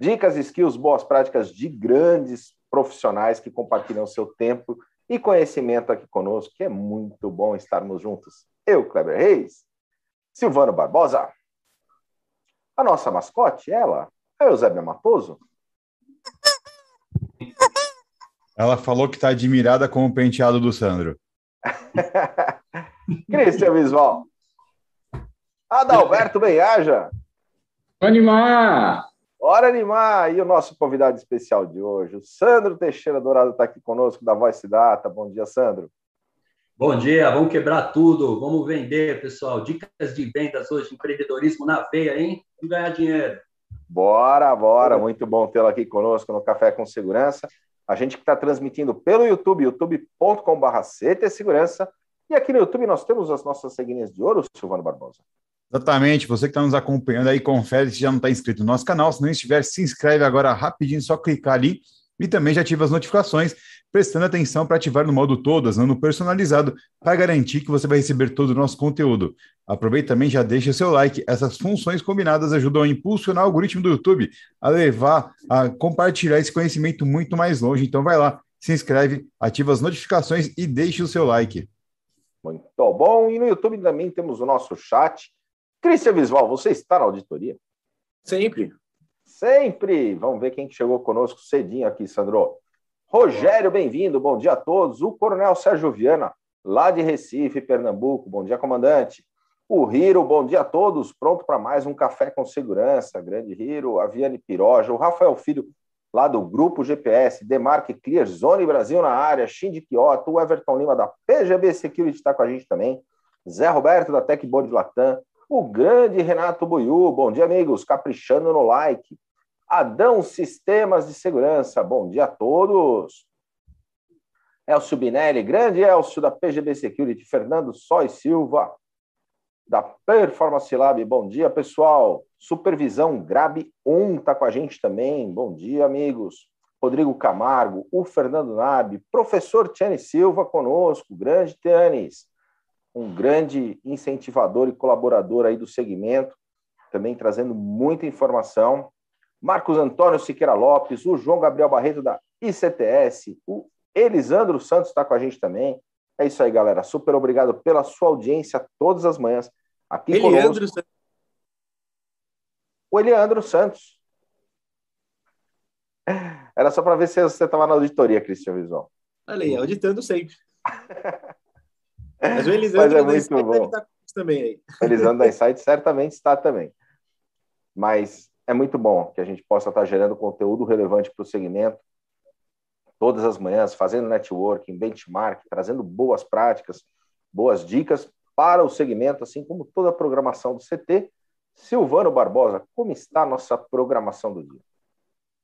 Dicas, skills, boas práticas de grandes profissionais que compartilham seu tempo e conhecimento aqui conosco, que é muito bom estarmos juntos. Eu, Kleber Reis, Silvano Barbosa, a nossa mascote, ela, a Eusébia Matoso. Ela falou que está admirada com o penteado do Sandro. Cristian Visual. Adalberto Benhaja. Animar! Bora animar! E o nosso convidado especial de hoje, o Sandro Teixeira Dourado, está aqui conosco, da Voice Data. Bom dia, Sandro. Bom dia, vamos quebrar tudo, vamos vender, pessoal. Dicas de vendas hoje, empreendedorismo na veia, hein? Vamos ganhar dinheiro. Bora, bora. Muito bom tê-lo aqui conosco no Café com Segurança. A gente que está transmitindo pelo YouTube, youtube.com.br Segurança. E aqui no YouTube nós temos as nossas ceguinhas de ouro, Silvano Barbosa. Exatamente, você que está nos acompanhando aí, confere se já não está inscrito no nosso canal. Se não estiver, se inscreve agora rapidinho, só clicar ali e também já ativa as notificações, prestando atenção para ativar no modo todas, não no personalizado, para garantir que você vai receber todo o nosso conteúdo. Aproveita também já deixa seu like. Essas funções combinadas ajudam a impulsionar o algoritmo do YouTube a levar, a compartilhar esse conhecimento muito mais longe. Então vai lá, se inscreve, ativa as notificações e deixe o seu like. Muito bom. E no YouTube também temos o nosso chat. Cristian Visual, você está na auditoria? Sempre. Sempre. Vamos ver quem chegou conosco cedinho aqui, Sandro. Rogério, bem-vindo. Bom dia a todos. O Coronel Sérgio Viana, lá de Recife, Pernambuco. Bom dia, comandante. O Riro, bom dia a todos. Pronto para mais um café com segurança. Grande Riro, a Viane Piroja, o Rafael Filho, lá do Grupo GPS, Demarque Clear, Zone Brasil na área, Shindy Kyoto, o Everton Lima da PGB Security está com a gente também. Zé Roberto da Techboard Latam, o grande Renato Buiu, bom dia, amigos, caprichando no like. Adão Sistemas de Segurança, bom dia a todos. Elcio Binelli, grande Elcio da PGB Security, Fernando Sóis Silva, da Performance Lab, bom dia, pessoal. Supervisão Grab 1 está com a gente também, bom dia, amigos. Rodrigo Camargo, o Fernando Nabi, professor Tiane Silva conosco, grande Tianes, um grande incentivador e colaborador aí do segmento, também trazendo muita informação. Marcos Antônio Siqueira Lopes, o João Gabriel Barreto da ICTS, o Elisandro Santos está com a gente também. É isso aí, galera. Super obrigado pela sua audiência todas as manhãs. Aqui Eliandro conosco. O Eliandro Santos. Era só para ver se você estava na auditoria, Cristian Visual. Olha aí, auditando sempre. Mas o Elisandro Mas é da muito Insight bom. deve estar com isso também aí. O Elisandro da Insight certamente está também. Mas é muito bom que a gente possa estar gerando conteúdo relevante para o segmento todas as manhãs, fazendo networking, benchmark, trazendo boas práticas, boas dicas para o segmento, assim como toda a programação do CT. Silvano Barbosa, como está a nossa programação do dia?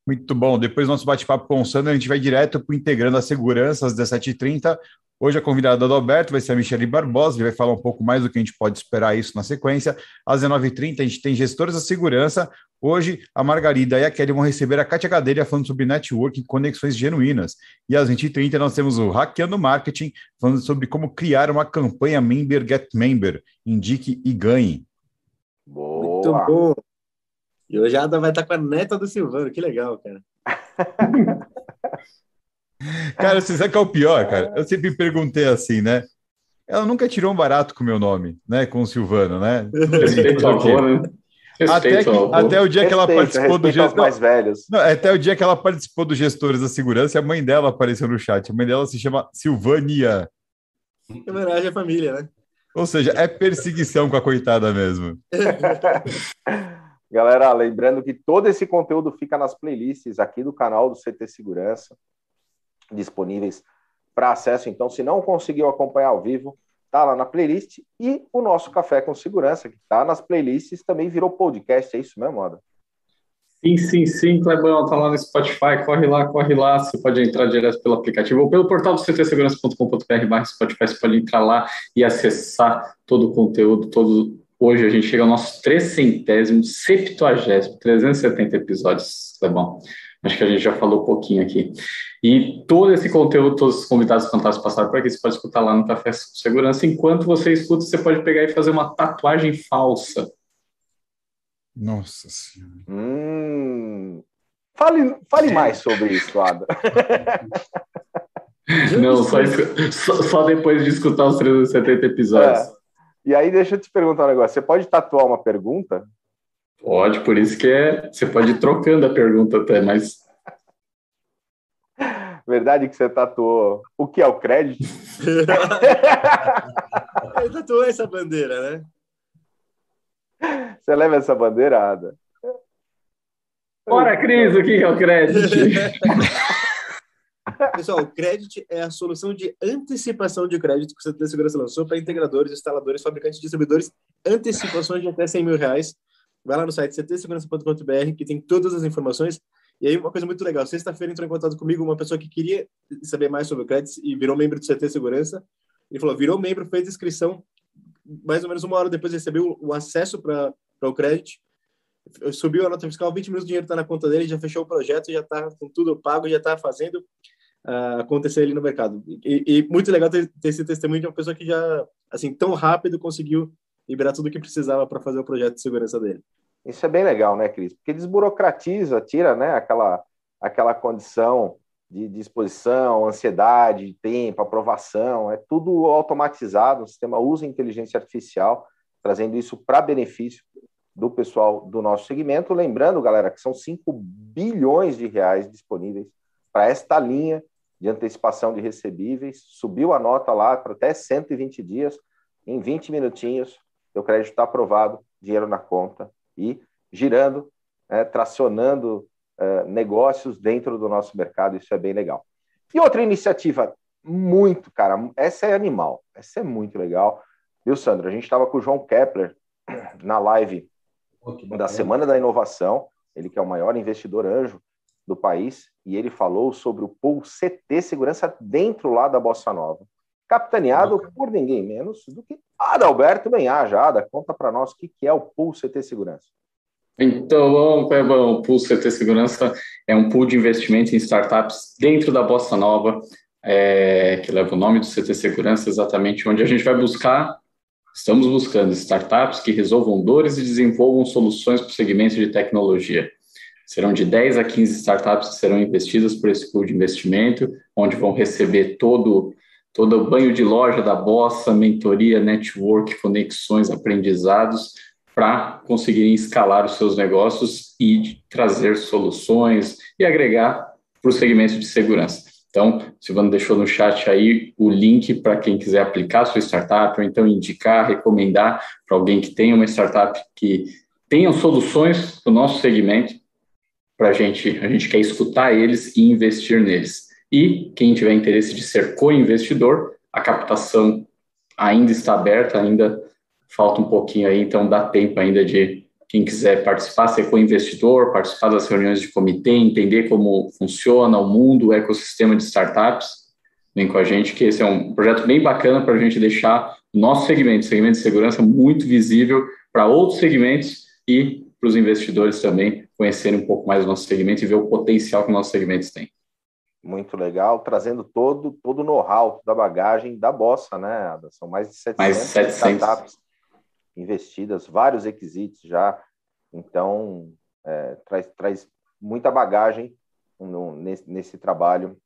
Muito bom. Depois do nosso bate-papo com o Sandro, a gente vai direto para o Integrando a Segurança, às 17h30. Hoje a convidada do Alberto vai ser a Michele Barbosa, ele vai falar um pouco mais do que a gente pode esperar isso na sequência. Às 19h30 a gente tem gestores da segurança. Hoje a Margarida e a Kelly vão receber a Kátia Gadelha falando sobre networking e conexões genuínas. E às 20h30 nós temos o Hackeando Marketing falando sobre como criar uma campanha Member Get Member. Indique e ganhe. Muito Boa! bom. E hoje a Ada vai estar com a neta do Silvano, que legal, cara. Cara, você sabe que é o pior, cara? Eu sempre me perguntei assim, né? Ela nunca tirou um barato com o meu nome, né? Com o Silvano, né? Respeito ao avô, né? Até, Respeito que- até o dia que ela Respeito, participou do respeito gestor. mais velhos. Não, até o dia que ela participou dos gestores da segurança, a mãe dela apareceu no chat. A mãe dela se chama Silvânia. Em homenagem à família, né? Ou seja, é perseguição com a coitada mesmo. Galera, lembrando que todo esse conteúdo fica nas playlists aqui do canal do CT Segurança, disponíveis para acesso. Então, se não conseguiu acompanhar ao vivo, tá lá na playlist. E o nosso Café com Segurança, que tá nas playlists, também virou podcast. É isso mesmo, Ada? Sim, sim, sim, Clebão, tá lá no Spotify, corre lá, corre lá, você pode entrar direto pelo aplicativo ou pelo portal do ctsegurança.com.br Spotify, você pode entrar lá e acessar todo o conteúdo, todo... Hoje a gente chega ao nosso trecentésimo, septuagésimo, 370 episódios, Clebão. Acho que a gente já falou um pouquinho aqui. E todo esse conteúdo, todos os convidados fantásticos passaram por aqui, você pode escutar lá no Café Segurança. Enquanto você escuta, você pode pegar e fazer uma tatuagem falsa nossa Senhora. Hum. Fale, fale mais sobre isso, Ada. Não, só, só, só, depois de escutar os 370 episódios. É. E aí, deixa eu te perguntar um negócio. Você pode tatuar uma pergunta? Pode, por isso que é. Você pode ir trocando a pergunta até, mas. Verdade que você tatuou. O que é o crédito? Ele tatuou essa bandeira, né? Você leva essa bandeirada. Bora, Cris, o que é o crédito? Pessoal, o crédito é a solução de antecipação de crédito que o CT Segurança lançou para integradores, instaladores, fabricantes e distribuidores. Antecipações de até 100 mil reais. Vai lá no site ctsegurança.com.br que tem todas as informações. E aí, uma coisa muito legal. Sexta-feira entrou em contato comigo uma pessoa que queria saber mais sobre o crédito e virou membro do CT Segurança. Ele falou, virou membro, fez inscrição. Mais ou menos uma hora depois recebeu o acesso para o crédito. Subiu a nota fiscal, 20 minutos, o dinheiro está na conta dele, já fechou o projeto, já está com tudo pago, já está fazendo uh, acontecer ali no mercado. E, e muito legal ter, ter, esse testemunho de uma pessoa que já, assim, tão rápido conseguiu liberar tudo o que precisava para fazer o projeto de segurança dele. Isso é bem legal, né, Cris? Porque desburocratiza, tira, né, aquela, aquela condição de disposição, ansiedade, tempo, aprovação, é tudo automatizado, o sistema usa inteligência artificial, trazendo isso para benefício do pessoal do nosso segmento. Lembrando, galera, que são 5 bilhões de reais disponíveis para esta linha de antecipação de recebíveis. Subiu a nota lá para até 120 dias. Em 20 minutinhos, o crédito está aprovado, dinheiro na conta e girando, né, tracionando uh, negócios dentro do nosso mercado. Isso é bem legal. E outra iniciativa muito, cara, essa é animal, essa é muito legal. Viu, Sandro? A gente estava com o João Kepler na live da Semana da Inovação, ele que é o maior investidor anjo do país, e ele falou sobre o pool CT Segurança dentro lá da Bossa Nova, capitaneado por ninguém menos do que Adalberto Benhaja. Ada, conta para nós o que é o pool CT Segurança. Então, o Pool CT Segurança é um pool de investimento em startups dentro da Bossa Nova, é, que leva o nome do CT Segurança, exatamente onde a gente vai buscar Estamos buscando startups que resolvam dores e desenvolvam soluções para o segmento de tecnologia. Serão de 10 a 15 startups que serão investidas por esse pool de investimento, onde vão receber todo, todo o banho de loja da Bossa, mentoria, network, conexões, aprendizados, para conseguirem escalar os seus negócios e trazer soluções e agregar para o segmento de segurança. Então, Silvano deixou no chat aí o link para quem quiser aplicar a sua startup, ou então indicar, recomendar para alguém que tenha uma startup que tenha soluções para o nosso segmento, para a gente, a gente quer escutar eles e investir neles. E quem tiver interesse de ser co-investidor, a captação ainda está aberta, ainda falta um pouquinho aí, então dá tempo ainda de quem quiser participar, ser co-investidor, participar das reuniões de comitê, entender como funciona o mundo, o ecossistema de startups, vem com a gente, que esse é um projeto bem bacana para a gente deixar o nosso segmento, segmento de segurança, muito visível para outros segmentos e para os investidores também conhecerem um pouco mais do nosso segmento e ver o potencial que nossos segmentos têm. Muito legal, trazendo todo todo o know-how da bagagem da Bossa, né? São mais de 700, mais 700. startups investidas, vários requisitos já. Então, é, traz, traz muita bagagem no, nesse, nesse trabalho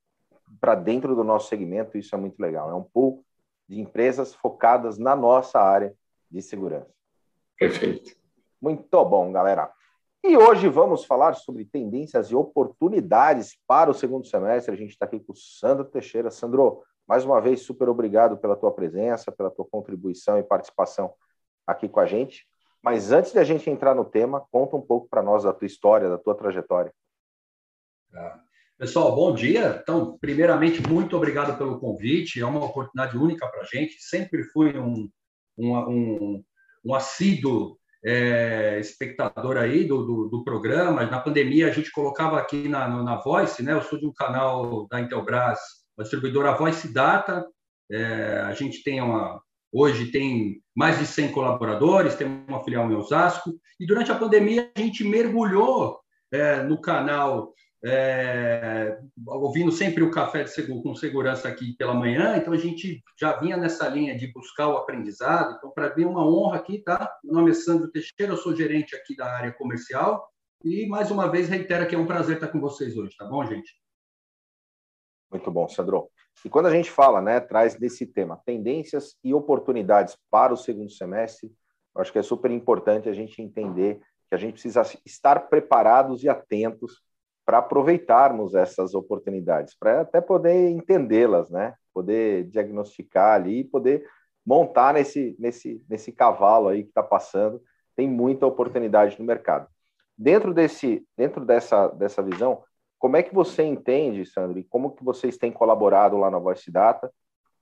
para dentro do nosso segmento. Isso é muito legal. É um pool de empresas focadas na nossa área de segurança. Perfeito. Muito bom, galera. E hoje vamos falar sobre tendências e oportunidades para o segundo semestre. A gente está aqui com o Sandro Teixeira. Sandro, mais uma vez, super obrigado pela tua presença, pela tua contribuição e participação aqui com a gente. Mas antes de a gente entrar no tema, conta um pouco para nós da tua história, da tua trajetória. Tá. Pessoal, bom dia. Então, primeiramente, muito obrigado pelo convite. É uma oportunidade única para a gente. Sempre fui um, um, um, um assíduo é, espectador aí do, do, do, programa. Na pandemia, a gente colocava aqui na, na Voice, né? Eu sou de um canal da Intelbras, a distribuidora Voice Data. É, a gente tem uma, hoje tem mais de 100 colaboradores, tem uma filial em Osasco. E durante a pandemia, a gente mergulhou é, no canal é, ouvindo sempre o café seguro, com segurança aqui pela manhã, então a gente já vinha nessa linha de buscar o aprendizado. Então, para mim é uma honra aqui, tá? Meu nome é Sandro Teixeira, eu sou gerente aqui da área comercial e mais uma vez reitero que é um prazer estar com vocês hoje, tá bom, gente? Muito bom, Sandro. E quando a gente fala, né, traz desse tema tendências e oportunidades para o segundo semestre, eu acho que é super importante a gente entender que a gente precisa estar preparados e atentos para aproveitarmos essas oportunidades, para até poder entendê-las, né? Poder diagnosticar ali, poder montar nesse, nesse, nesse cavalo aí que está passando. Tem muita oportunidade no mercado. Dentro desse, dentro dessa, dessa visão, como é que você entende, Sandro, e como que vocês têm colaborado lá na Voice Data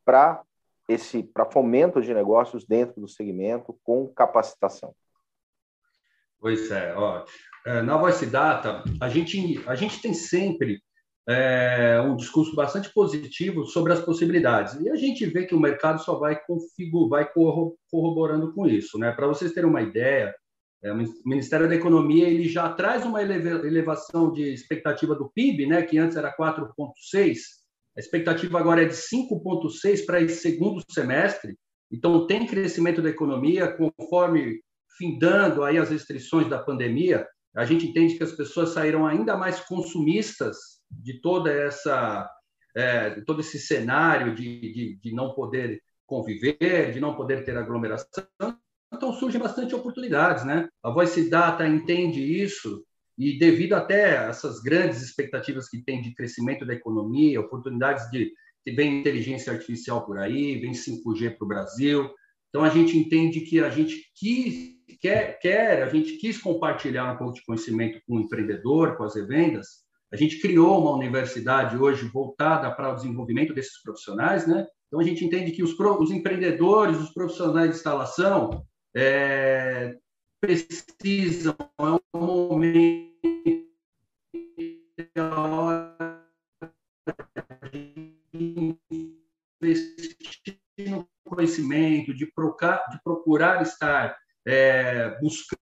para esse para fomento de negócios dentro do segmento com capacitação? Pois é, ó, na Voice Data, a gente, a gente tem sempre é, um discurso bastante positivo sobre as possibilidades. E a gente vê que o mercado só vai, configura, vai corroborando com isso. Né? Para vocês terem uma ideia, é, o Ministério da Economia ele já traz uma elevação de expectativa do PIB, né, que antes era 4,6%, a expectativa agora é de 5,6% para esse segundo semestre. Então, tem crescimento da economia, conforme findando aí as restrições da pandemia, a gente entende que as pessoas saíram ainda mais consumistas de toda essa é, todo esse cenário de, de, de, não poder conviver, de não poder ter aglomeração. Então surgem bastante oportunidades, né? A Voice Data entende isso e devido até a essas grandes expectativas que tem de crescimento da economia, oportunidades de que vem inteligência artificial por aí, vem 5G para o Brasil. Então a gente entende que a gente quis quer, quer, a gente quis compartilhar um pouco de conhecimento com o empreendedor, com as revendas. A gente criou uma universidade hoje voltada para o desenvolvimento desses profissionais, né? Então a gente entende que os, os empreendedores, os profissionais de instalação é, precisam, é um momento de investir no conhecimento, de procurar, de procurar estar é, buscando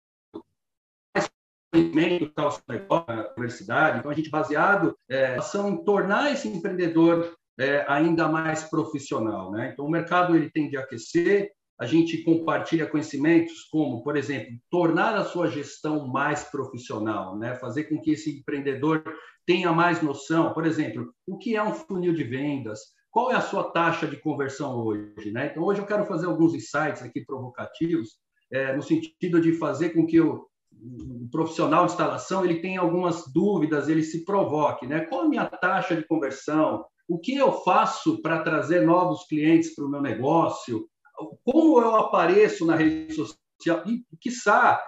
conhecimento na universidade. Então, a gente baseado é, em tornar esse empreendedor é, ainda mais profissional. Né? Então, o mercado ele tende a aquecer, a gente compartilha conhecimentos como, por exemplo, tornar a sua gestão mais profissional, né? fazer com que esse empreendedor tenha mais noção, por exemplo, o que é um funil de vendas, qual é a sua taxa de conversão hoje. Né? Então, hoje eu quero fazer alguns insights aqui provocativos é, no sentido de fazer com que o, o, profissional de instalação ele tenha algumas dúvidas, ele se provoque, né? Qual a minha taxa de conversão? O que eu faço para trazer novos clientes para o meu negócio? Como eu apareço na rede social? E, quiçá,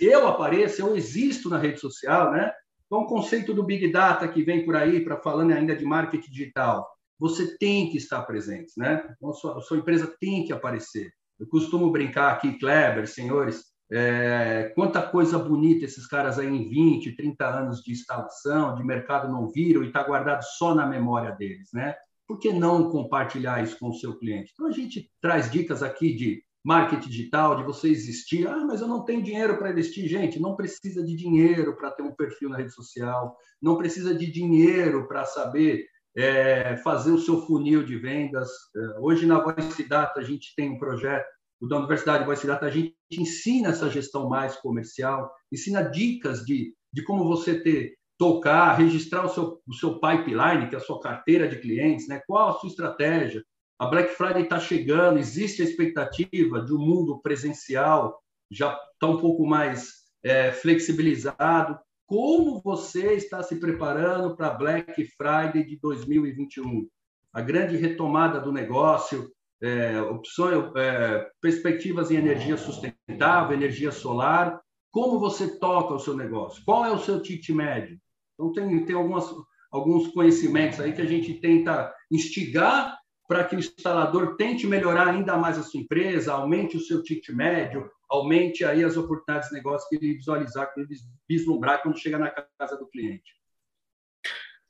eu apareço, eu existo na rede social, né? Então, o conceito do Big Data que vem por aí, para falando ainda de marketing digital, você tem que estar presente, né? Então, a sua, a sua empresa tem que aparecer. Eu costumo brincar aqui, Kleber, senhores, é, quanta coisa bonita esses caras aí em 20, 30 anos de instalação, de mercado não viram e está guardado só na memória deles, né? Por que não compartilhar isso com o seu cliente? Então, a gente traz dicas aqui de marketing digital, de você existir. Ah, mas eu não tenho dinheiro para investir. Gente, não precisa de dinheiro para ter um perfil na rede social, não precisa de dinheiro para saber é, fazer o seu funil de vendas. É, hoje, na Voice Data, a gente tem um projeto, da Universidade Voice Data, a gente ensina essa gestão mais comercial, ensina dicas de, de como você ter, tocar, registrar o seu, o seu pipeline, que é a sua carteira de clientes, né? qual a sua estratégia. A Black Friday está chegando, existe a expectativa de um mundo presencial já está um pouco mais é, flexibilizado como você está se preparando para Black Friday de 2021. A grande retomada do negócio, é, opções, é, perspectivas em energia sustentável, energia solar. Como você toca o seu negócio? Qual é o seu ticket médio? Então, tem, tem algumas, alguns conhecimentos aí que a gente tenta instigar para que o instalador tente melhorar ainda mais a sua empresa, aumente o seu ticket médio, aumente aí as oportunidades de negócio que ele visualizar, que ele vislumbrar quando chega na casa do cliente.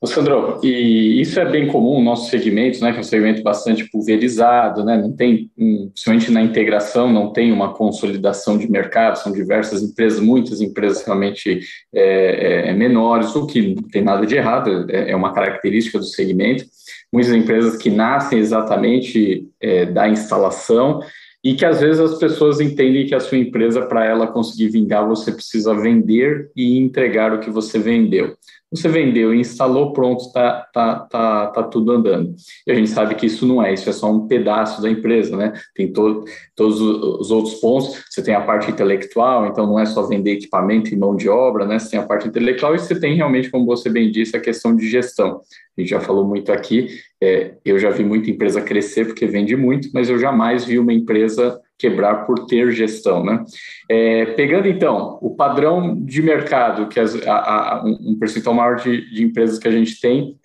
Ô Sandro, e isso é bem comum no nosso segmento, né, que é um segmento bastante pulverizado, né, não tem, principalmente na integração, não tem uma consolidação de mercado, são diversas empresas, muitas empresas realmente é, é, é menores, o que não tem nada de errado, é, é, uma característica do segmento, muitas empresas que nascem exatamente é, da instalação e que às vezes as pessoas entendem que a sua empresa, para ela conseguir vingar, você precisa vender e entregar o que você vendeu. Você vendeu, instalou, pronto, está tá, tá, tá tudo andando. E a gente sabe que isso não é, isso é só um pedaço da empresa, né? Tem to, todos os outros pontos, você tem a parte intelectual, então não é só vender equipamento e mão de obra, né? Você tem a parte intelectual e você tem realmente, como você bem disse, a questão de gestão. A gente já falou muito aqui, é, eu já vi muita empresa crescer porque vende muito, mas eu jamais vi uma empresa quebrar por ter gestão. Né? É, pegando então o padrão de mercado, que as, a, a, um percentual maior de, de empresas que a gente tem,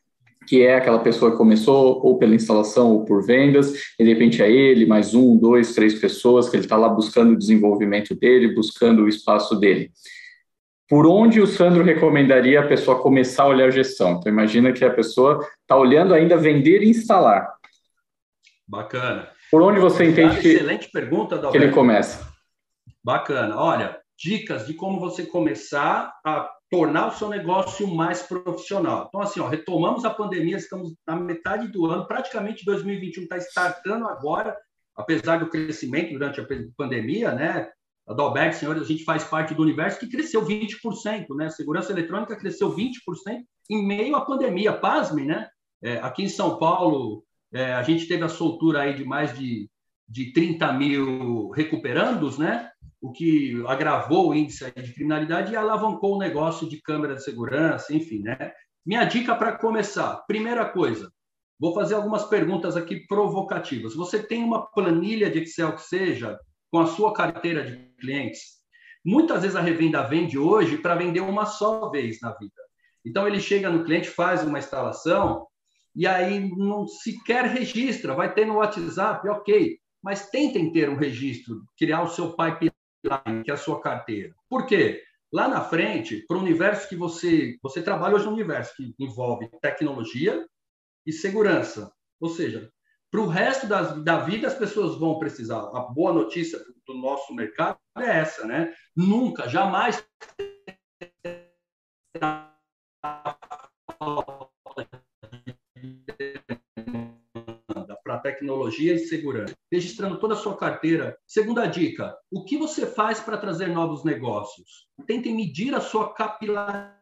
que é aquela pessoa que começou ou pela instalação ou por vendas, e de repente é ele, mais um, dois, três pessoas, que ele está lá buscando o desenvolvimento dele, buscando o espaço dele. Por onde o Sandro recomendaria a pessoa começar a olhar gestão? Então, imagina que a pessoa está olhando ainda vender e instalar. Bacana. Por onde você entende que, excelente pergunta, que ele começa? Bacana. Olha, dicas de como você começar a tornar o seu negócio mais profissional. Então, assim, ó, retomamos a pandemia, estamos na metade do ano, praticamente 2021 está startando agora, apesar do crescimento durante a pandemia, né? A Dalberg, senhores, a gente faz parte do universo que cresceu 20%, né? Segurança eletrônica cresceu 20% em meio à pandemia. Pasme, né? É, aqui em São Paulo, é, a gente teve a soltura aí de mais de, de 30 mil recuperandos, né? o que agravou o índice de criminalidade e alavancou o negócio de câmera de segurança, enfim. Né? Minha dica para começar: primeira coisa, vou fazer algumas perguntas aqui provocativas. Você tem uma planilha de Excel que seja com a sua carteira de clientes? Muitas vezes a revenda vende hoje para vender uma só vez na vida. Então ele chega no cliente, faz uma instalação e aí não sequer registra, vai ter no WhatsApp, ok, mas tentem ter um registro, criar o seu pipeline, que é a sua carteira. Por quê? Lá na frente, para o universo que você você trabalha hoje no universo que envolve tecnologia e segurança, ou seja, para o resto das, da vida as pessoas vão precisar. A boa notícia do nosso mercado é essa, né? Nunca, jamais para tecnologia e segurança, registrando toda a sua carteira. Segunda dica: o que você faz para trazer novos negócios? Tentem medir a sua capilaridade.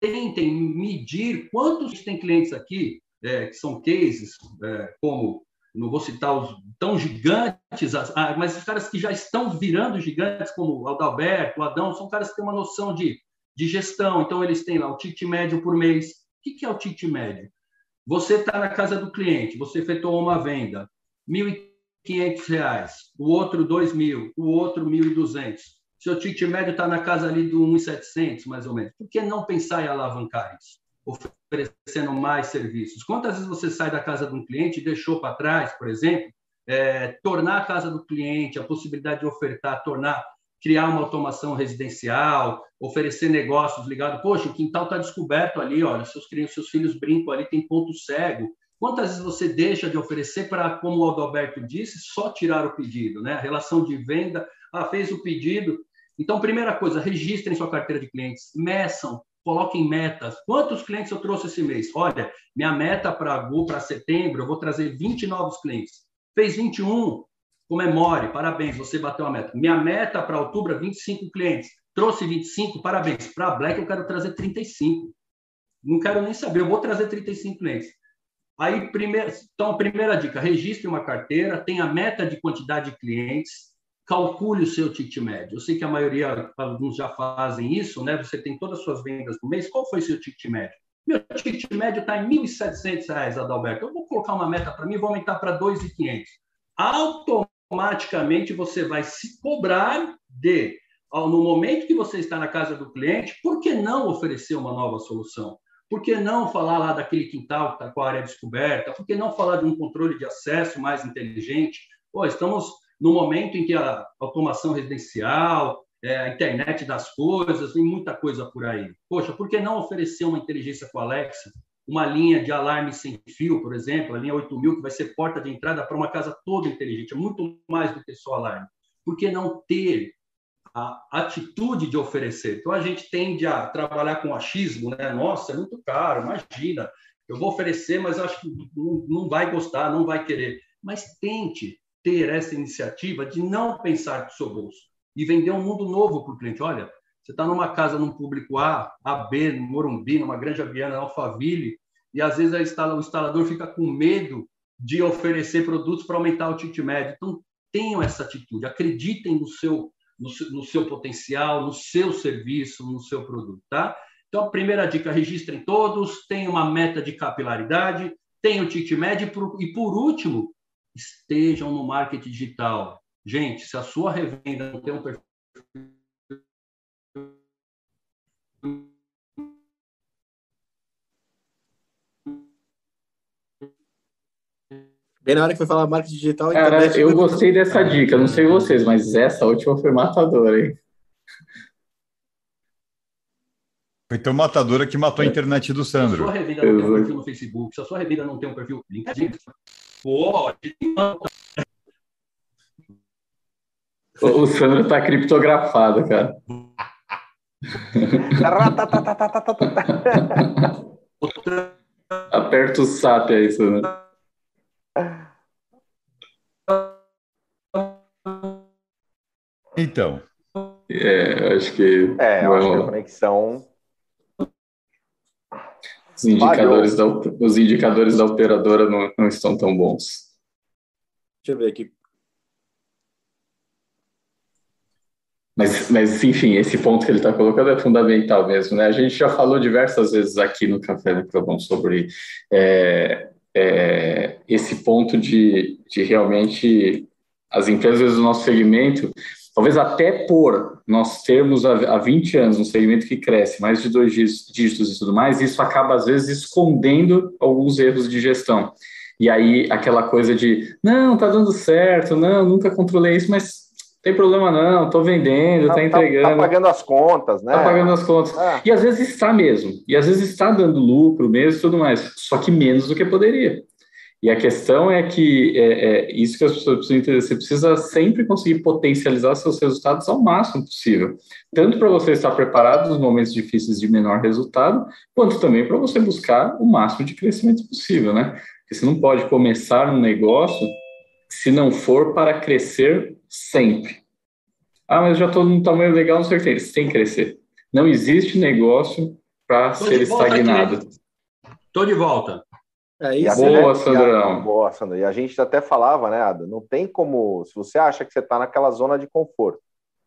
Tentem medir quantos tem clientes aqui, é, que são cases, é, como não vou citar os tão gigantes, ah, mas os caras que já estão virando gigantes, como o Adalberto, o Adão, são caras que têm uma noção de de gestão. Então, eles têm lá o ticket médio por mês. O que é o ticket médio? Você está na casa do cliente, você efetuou uma venda, R$ 1.500, o outro R$ 2.000, o outro R$ 1.200. Seu ticket médio está na casa ali do 1.700, mais ou menos. Por que não pensar em alavancar isso? Oferecendo mais serviços. Quantas vezes você sai da casa de um cliente e deixou para trás, por exemplo, é, tornar a casa do cliente, a possibilidade de ofertar, tornar criar uma automação residencial, oferecer negócios ligados. Poxa, o quintal está descoberto ali, olha, seus, seus filhos brincam ali, tem ponto cego. Quantas vezes você deixa de oferecer para, como o Adalberto disse, só tirar o pedido, né? A relação de venda, ah, fez o pedido. Então, primeira coisa, registrem sua carteira de clientes, meçam, coloquem metas. Quantos clientes eu trouxe esse mês? Olha, minha meta para para setembro, eu vou trazer 20 novos clientes. Fez 21, comemore, parabéns, você bateu a meta. Minha meta para outubro é 25 clientes. Trouxe 25, parabéns. Para Black eu quero trazer 35. Não quero nem saber, eu vou trazer 35 clientes. Aí, primeiro, então, a primeira dica: registre uma carteira, tenha meta de quantidade de clientes, calcule o seu ticket médio. Eu sei que a maioria, alguns já fazem isso, né? Você tem todas as suas vendas no mês, qual foi o seu ticket médio? Meu ticket médio está em R$ 1.700, Adalberto. Eu vou colocar uma meta para mim, vou aumentar para R$ 2.500. Automaticamente, automaticamente você vai se cobrar de, no momento que você está na casa do cliente, por que não oferecer uma nova solução? Por que não falar lá daquele quintal que está com a área descoberta? Por que não falar de um controle de acesso mais inteligente? Pô, estamos no momento em que a automação residencial, é, a internet das coisas, tem muita coisa por aí. Poxa, por que não oferecer uma inteligência com a Alexa? Uma linha de alarme sem fio, por exemplo, a linha 8000, que vai ser porta de entrada para uma casa toda inteligente, é muito mais do que só alarme. Por que não ter a atitude de oferecer. Então, a gente tende a trabalhar com achismo, né? Nossa, é muito caro, imagina, eu vou oferecer, mas acho que não vai gostar, não vai querer. Mas tente ter essa iniciativa de não pensar do seu bolso e vender um mundo novo para o cliente. Olha, você está numa casa num público A, AB, no Morumbi, numa Granja Viana, Alphaville, e às vezes o instalador fica com medo de oferecer produtos para aumentar o ticket médio. Então, tenham essa atitude, acreditem no seu no, no seu potencial, no seu serviço, no seu produto, tá? Então, primeira dica, registrem todos, tenham uma meta de capilaridade, tenham o ticket médio e, por último, estejam no marketing digital. Gente, se a sua revenda não tem um perfil Bem na hora que foi falar marketing digital. Cara, eu gostei dessa dica, não sei vocês, mas essa última foi matadora, hein? Foi tão matadora que matou a internet do Sandro. Se a sua revenda não tem um perfil no Facebook, se a sua revenda não tem um perfil LinkedIn, pode. O Sandro tá criptografado, cara. Aperta o SAP aí, Sandro. Então. É, acho que. É, eu acho que a conexão. Os indicadores, da, os indicadores da operadora não, não estão tão bons. Deixa eu ver aqui. Mas, mas, enfim, esse ponto que ele está colocando é fundamental mesmo. Né? A gente já falou diversas vezes aqui no Café Clavão sobre é, é, esse ponto de, de realmente as empresas do nosso segmento, talvez até por nós termos há 20 anos um segmento que cresce, mais de dois dígitos e tudo mais, isso acaba às vezes escondendo alguns erros de gestão. E aí aquela coisa de, não, tá dando certo, não, nunca controlei isso, mas tem problema não, tô vendendo, tá, tá entregando. Tá, pagando as contas, né? Tá pagando as contas. É. E às vezes está mesmo. E às vezes está dando lucro mesmo e tudo mais. Só que menos do que poderia. E a questão é que é, é isso que as pessoas precisam entender. Você precisa sempre conseguir potencializar seus resultados ao máximo possível. Tanto para você estar preparado nos momentos difíceis de menor resultado, quanto também para você buscar o máximo de crescimento possível, né? Porque você não pode começar um negócio se não for para crescer sempre. Ah, mas já estou num tamanho legal, não sei o que. Você tem que crescer. Não existe negócio para ser estagnado. Estou de volta. É isso. Boa, Sandrão. Boa, Sandrão. E a gente até falava, né, Ada? Não tem como. Se você acha que você está naquela zona de conforto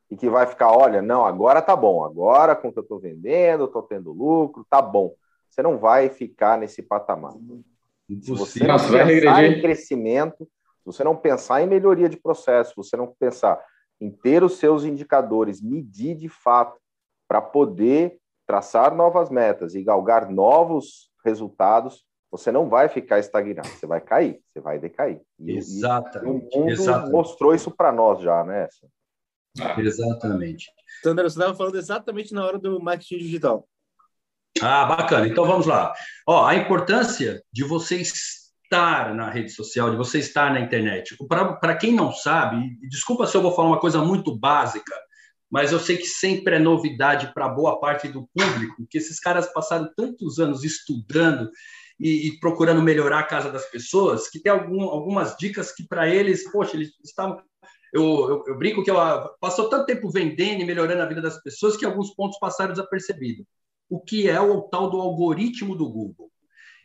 e que vai ficar, olha, não, agora tá bom, agora com o que eu estou vendendo, estou tendo lucro, tá bom. Você não vai ficar nesse patamar. Se você não pensar em crescimento, se você não pensar em melhoria de processo, se você não pensar em ter os seus indicadores, medir de fato, para poder traçar novas metas e galgar novos resultados, você não vai ficar estagnado, você vai cair, você vai decair. E, exatamente. E o mundo exatamente. mostrou isso para nós já, né? Ah. Exatamente. Sandra, você estava falando exatamente na hora do marketing digital. Ah, bacana. Então vamos lá. Ó, a importância de vocês estar na rede social, de você estar na internet. Para quem não sabe, desculpa se eu vou falar uma coisa muito básica, mas eu sei que sempre é novidade para boa parte do público, que esses caras passaram tantos anos estudando e, e procurando melhorar a casa das pessoas, que tem algum, algumas dicas que para eles, poxa, eles estavam eu, eu, eu, brinco que eu, passou tanto tempo vendendo e melhorando a vida das pessoas que alguns pontos passaram desapercebidos. O que é o tal do algoritmo do Google?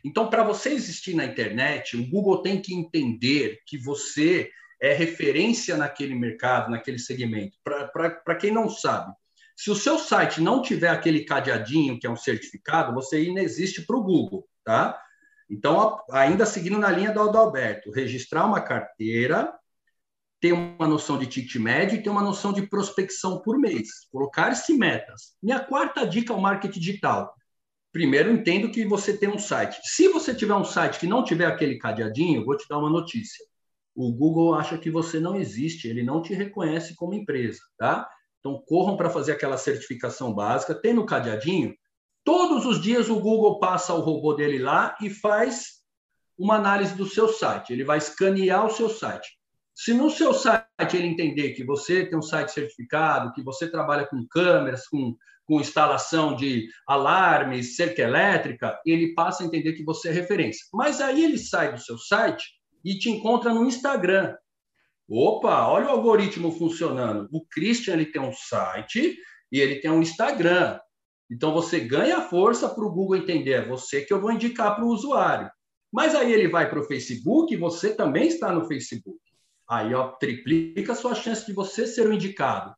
Então, para você existir na internet, o Google tem que entender que você é referência naquele mercado, naquele segmento. Para quem não sabe, se o seu site não tiver aquele cadeadinho, que é um certificado, você inexiste para o Google, tá? Então, ainda seguindo na linha do Alberto, registrar uma carteira, ter uma noção de ticket médio e ter uma noção de prospecção por mês. Colocar-se metas. Minha quarta dica é o marketing digital primeiro entendo que você tem um site. Se você tiver um site que não tiver aquele cadeadinho, vou te dar uma notícia. O Google acha que você não existe, ele não te reconhece como empresa, tá? Então corram para fazer aquela certificação básica, tem no cadeadinho. Todos os dias o Google passa o robô dele lá e faz uma análise do seu site. Ele vai escanear o seu site. Se no seu site ele entender que você tem um site certificado, que você trabalha com câmeras, com com instalação de alarmes, cerca elétrica, ele passa a entender que você é referência. Mas aí ele sai do seu site e te encontra no Instagram. Opa, olha o algoritmo funcionando. O Christian ele tem um site e ele tem um Instagram. Então você ganha força para o Google entender, é você que eu vou indicar para o usuário. Mas aí ele vai para o Facebook e você também está no Facebook. Aí ó, triplica a sua chance de você ser o indicado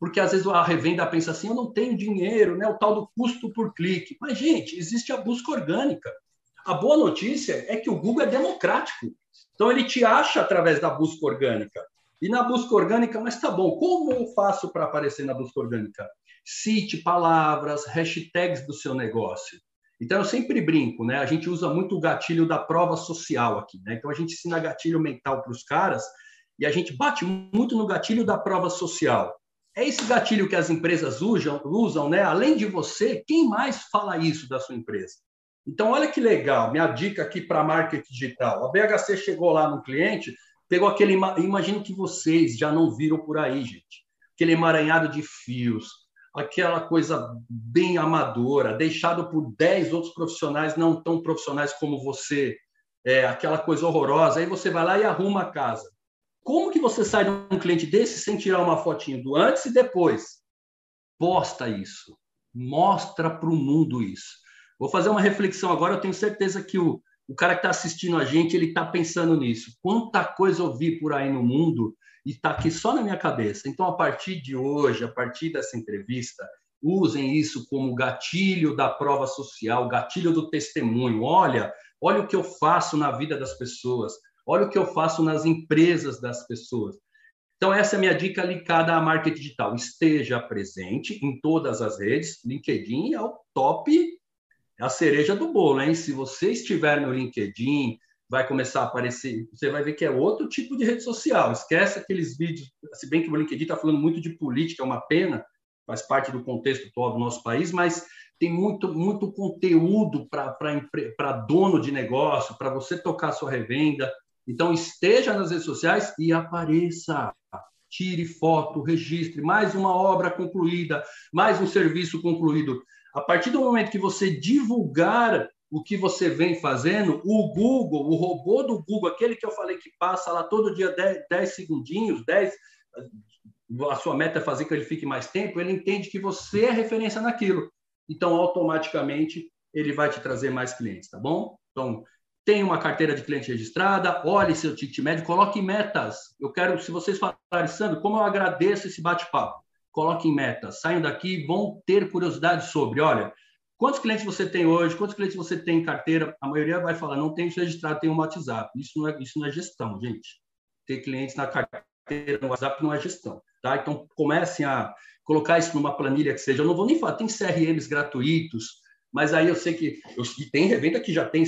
porque às vezes a revenda pensa assim, eu não tenho dinheiro, né? O tal do custo por clique. Mas, gente, existe a busca orgânica. A boa notícia é que o Google é democrático. Então, ele te acha através da busca orgânica. E na busca orgânica, mas tá bom, como eu faço para aparecer na busca orgânica? Cite palavras, hashtags do seu negócio. Então, eu sempre brinco, né? A gente usa muito o gatilho da prova social aqui, né? Então, a gente ensina gatilho mental para os caras e a gente bate muito no gatilho da prova social. É esse gatilho que as empresas usam, usam, né? Além de você, quem mais fala isso da sua empresa? Então, olha que legal, minha dica aqui para marketing digital. A BHC chegou lá no cliente, pegou aquele. Imagino que vocês já não viram por aí, gente. Aquele emaranhado de fios, aquela coisa bem amadora, deixado por 10 outros profissionais não tão profissionais como você, é, aquela coisa horrorosa. Aí você vai lá e arruma a casa. Como que você sai de um cliente desse sem tirar uma fotinho do antes e depois? Posta isso. Mostra para o mundo isso. Vou fazer uma reflexão agora. Eu tenho certeza que o, o cara que está assistindo a gente, ele está pensando nisso. Quanta coisa eu vi por aí no mundo e está aqui só na minha cabeça. Então, a partir de hoje, a partir dessa entrevista, usem isso como gatilho da prova social, gatilho do testemunho. Olha, olha o que eu faço na vida das pessoas. Olha o que eu faço nas empresas das pessoas. Então, essa é a minha dica ligada à marketing digital. Esteja presente em todas as redes. LinkedIn é o top, é a cereja do bolo, hein? Se você estiver no LinkedIn, vai começar a aparecer, você vai ver que é outro tipo de rede social. Esquece aqueles vídeos, se bem que o LinkedIn está falando muito de política, é uma pena, faz parte do contexto atual do nosso país, mas tem muito, muito conteúdo para dono de negócio, para você tocar sua revenda, então, esteja nas redes sociais e apareça. Tire foto, registre mais uma obra concluída, mais um serviço concluído. A partir do momento que você divulgar o que você vem fazendo, o Google, o robô do Google, aquele que eu falei que passa lá todo dia 10, 10 segundinhos, 10, a sua meta é fazer que ele fique mais tempo, ele entende que você é referência naquilo. Então, automaticamente, ele vai te trazer mais clientes, tá bom? Então, tem uma carteira de cliente registrada, olhe seu ticket médio, coloque metas. Eu quero, se vocês falarem, Sandro, como eu agradeço esse bate-papo, coloquem metas, saiam daqui, vão ter curiosidade sobre, olha, quantos clientes você tem hoje, quantos clientes você tem em carteira, a maioria vai falar, não tem isso registrado, tem um WhatsApp. Isso não é, isso não é gestão, gente. Ter clientes na carteira no WhatsApp não é gestão, tá? Então, comecem a colocar isso numa planilha que seja, eu não vou nem falar, tem CRMs gratuitos, mas aí eu sei que eu, tem revenda que já tem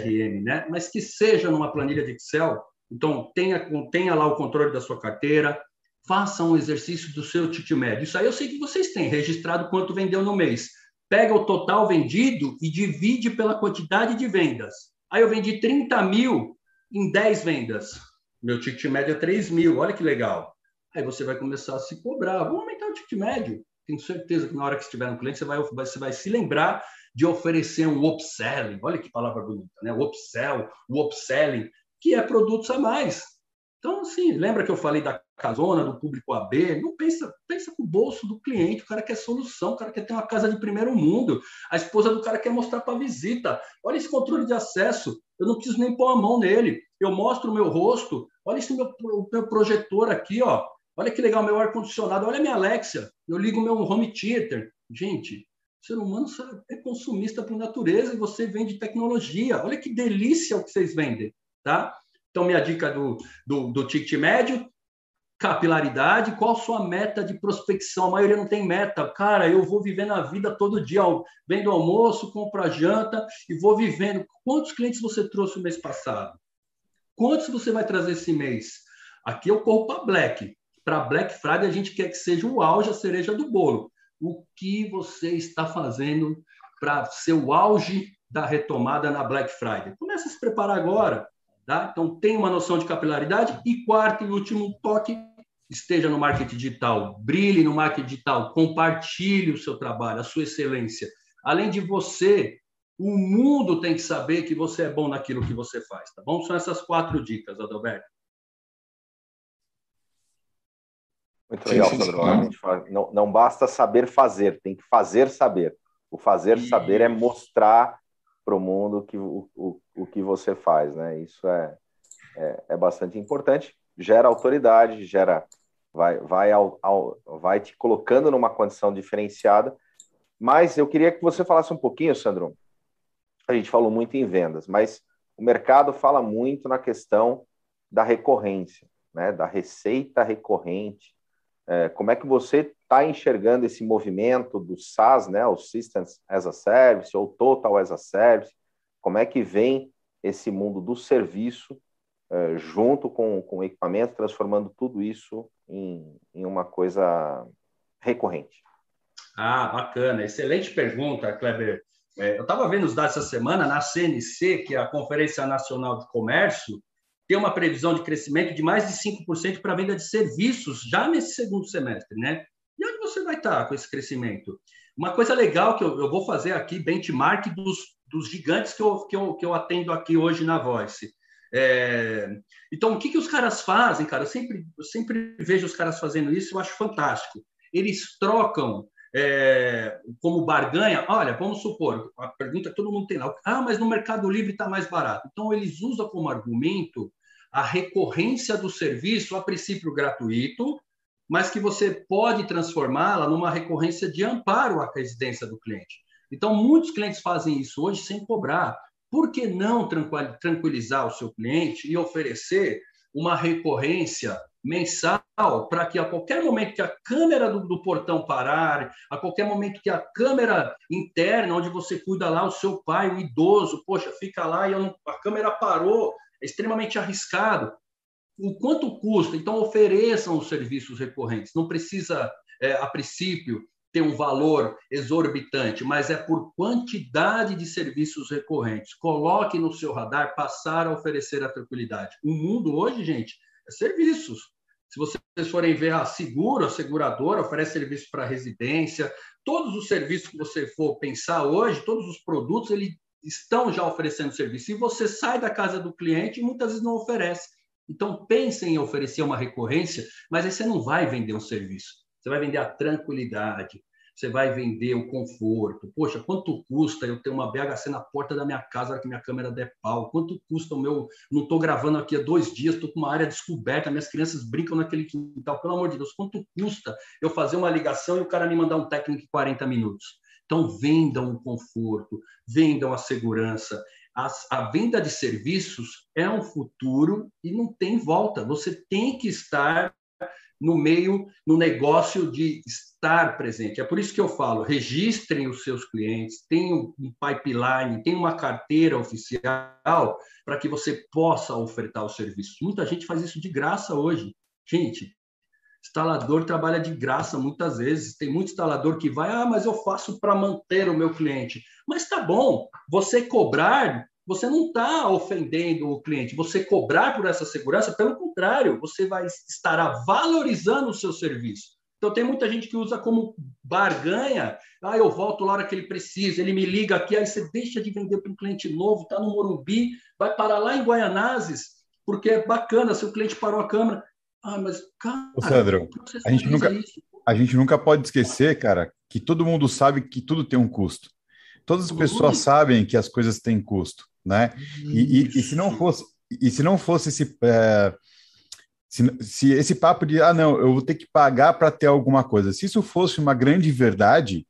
CRM, né? mas que seja numa planilha de Excel. Então, tenha, tenha lá o controle da sua carteira, faça um exercício do seu ticket médio. Isso aí eu sei que vocês têm, registrado quanto vendeu no mês. Pega o total vendido e divide pela quantidade de vendas. Aí eu vendi 30 mil em 10 vendas. Meu ticket médio é 3 mil, olha que legal. Aí você vai começar a se cobrar. Vou aumentar o ticket médio. Tenho certeza que na hora que estiver no cliente, você vai, você vai se lembrar de oferecer um upselling, olha que palavra bonita, né? O upsell, o upselling, que é produtos a mais. Então, assim, lembra que eu falei da casona, do público AB? Não pensa, pensa com o bolso do cliente, o cara quer solução, o cara quer ter uma casa de primeiro mundo, a esposa do cara quer mostrar para visita. Olha esse controle de acesso, eu não preciso nem pôr a mão nele. Eu mostro o meu rosto, olha esse meu, meu projetor aqui, ó. Olha que legal, meu ar-condicionado, olha a minha Alexia, eu ligo meu home theater. Gente, o ser humano é consumista por natureza e você vende tecnologia. Olha que delícia o que vocês vendem, tá? Então, minha dica do, do, do ticket médio, capilaridade, qual sua meta de prospecção? A maioria não tem meta. Cara, eu vou vivendo a vida todo dia, vendo almoço, compro a janta e vou vivendo. Quantos clientes você trouxe o mês passado? Quantos você vai trazer esse mês? Aqui eu corro para Black. Para Black Friday a gente quer que seja o auge, a cereja do bolo. O que você está fazendo para ser o auge da retomada na Black Friday? Comece a se preparar agora. Tá? Então, tem uma noção de capilaridade. E quarto e último toque, esteja no marketing digital, brilhe no marketing digital, compartilhe o seu trabalho, a sua excelência. Além de você, o mundo tem que saber que você é bom naquilo que você faz, tá bom? São essas quatro dicas, Adalberto. Muito legal, Sandro. Não, não basta saber fazer, tem que fazer saber. O fazer saber é mostrar para o mundo que, o, o, o que você faz, né? Isso é, é, é, bastante importante, gera autoridade, gera vai, vai, ao, ao, vai te colocando numa condição diferenciada. Mas eu queria que você falasse um pouquinho, Sandro. A gente falou muito em vendas, mas o mercado fala muito na questão da recorrência, né? Da receita recorrente. É, como é que você está enxergando esse movimento do SaaS, né, o Systems as a Service ou Total as a Service? Como é que vem esse mundo do serviço uh, junto com, com o equipamento, transformando tudo isso em, em uma coisa recorrente? Ah, bacana. Excelente pergunta, Kleber. É, eu estava vendo os dados essa semana na CNC, que é a Conferência Nacional de Comércio, tem uma previsão de crescimento de mais de 5% para a venda de serviços já nesse segundo semestre, né? E onde você vai estar com esse crescimento? Uma coisa legal que eu, eu vou fazer aqui, benchmark dos, dos gigantes que eu, que, eu, que eu atendo aqui hoje na Voice. É... Então, o que, que os caras fazem, cara? Eu sempre, eu sempre vejo os caras fazendo isso, eu acho fantástico. Eles trocam é, como barganha. Olha, vamos supor, a pergunta que todo mundo tem lá: ah, mas no Mercado Livre está mais barato. Então, eles usam como argumento a recorrência do serviço, a princípio gratuito, mas que você pode transformá-la numa recorrência de amparo à residência do cliente. Então, muitos clientes fazem isso hoje sem cobrar. Por que não tranquilizar o seu cliente e oferecer uma recorrência mensal para que a qualquer momento que a câmera do, do, portão parar, a qualquer momento que a câmera interna, onde você cuida lá o seu pai, o idoso, poxa, fica lá e não, a câmera parou, é extremamente arriscado o quanto custa. Então, ofereçam os serviços recorrentes. Não precisa, é, a princípio, ter um valor exorbitante, mas é por quantidade de serviços recorrentes. Coloque no seu radar passar a oferecer a tranquilidade. O mundo hoje, gente, é serviços. Se vocês forem ver a seguro, a seguradora oferece serviço para residência, todos os serviços que você for pensar hoje, todos os produtos, eles estão já oferecendo serviço. E você sai da casa do cliente e muitas vezes não oferece. Então, pense em oferecer uma recorrência, mas aí você não vai vender um serviço. Você vai vender a tranquilidade, você vai vender o conforto. Poxa, quanto custa eu ter uma BHC na porta da minha casa que minha câmera der pau? Quanto custa o meu. Não estou gravando aqui há dois dias, estou com uma área descoberta, minhas crianças brincam naquele quintal. Pelo amor de Deus, quanto custa eu fazer uma ligação e o cara me mandar um técnico em 40 minutos? Então, vendam o conforto, vendam a segurança a, a venda de serviços é um futuro e não tem volta. Você tem que estar no meio, no negócio de estar presente. É por isso que eu falo: registrem os seus clientes, tenham um pipeline, tenham uma carteira oficial para que você possa ofertar os serviços. Muita gente faz isso de graça hoje. Gente, instalador trabalha de graça muitas vezes. Tem muito instalador que vai, ah, mas eu faço para manter o meu cliente. Mas tá bom, você cobrar, você não está ofendendo o cliente. Você cobrar por essa segurança, pelo contrário, você vai estará valorizando o seu serviço. Então tem muita gente que usa como barganha. Ah, eu volto lá hora que ele precisa, ele me liga aqui, aí você deixa de vender para um cliente novo, está no Morumbi, vai parar lá em Guaianazes, porque é bacana, seu cliente parou a câmera. Ah, mas, cara, Ô, Sandro, a gente, nunca, a gente nunca pode esquecer, cara, que todo mundo sabe que tudo tem um custo. Todas as pessoas sabem que as coisas têm custo, né? E, e, e se não fosse e se não fosse esse é, se, se, esse papo de ah não eu vou ter que pagar para ter alguma coisa, se isso fosse uma grande verdade,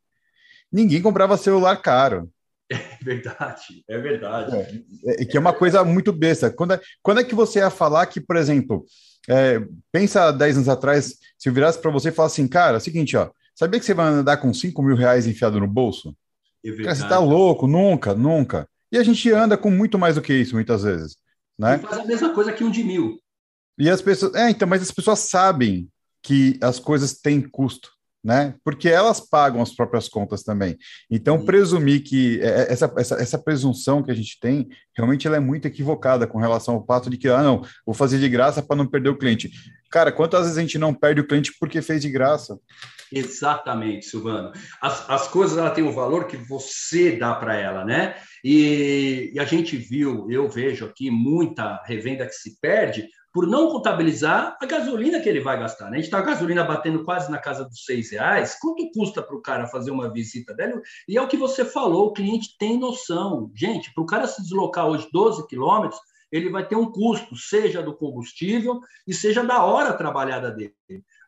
ninguém comprava celular caro. É verdade, é verdade. É, é, que é uma coisa muito besta. Quando é, quando é que você ia falar que, por exemplo, É, pensa 10 anos atrás, se eu virasse para você e falasse assim, cara, é o seguinte, ó, sabia que você vai andar com 5 mil reais enfiado no bolso? É cara, você tá louco, nunca, nunca. E a gente anda com muito mais do que isso, muitas vezes. Né? E faz a mesma coisa que um de mil. E as pessoas. É, então, mas as pessoas sabem que as coisas têm custo né? Porque elas pagam as próprias contas também. Então, presumir que é, é, essa, essa, essa presunção que a gente tem, realmente ela é muito equivocada com relação ao fato de que, ah, não, vou fazer de graça para não perder o cliente. Cara, quantas vezes a gente não perde o cliente porque fez de graça? Exatamente, Silvano. As, as coisas ela têm o valor que você dá para ela, né? E, e, a gente viu, eu vejo aqui muita revenda que se perde por não contabilizar a gasolina que ele vai gastar. Né? A gente está a gasolina batendo quase na casa dos seis reais. Quanto custa para o cara fazer uma visita dele? E é o que você falou, o cliente tem noção. Gente, para o cara se deslocar hoje 12 quilômetros, ele vai ter um custo, seja do combustível e seja da hora trabalhada dele.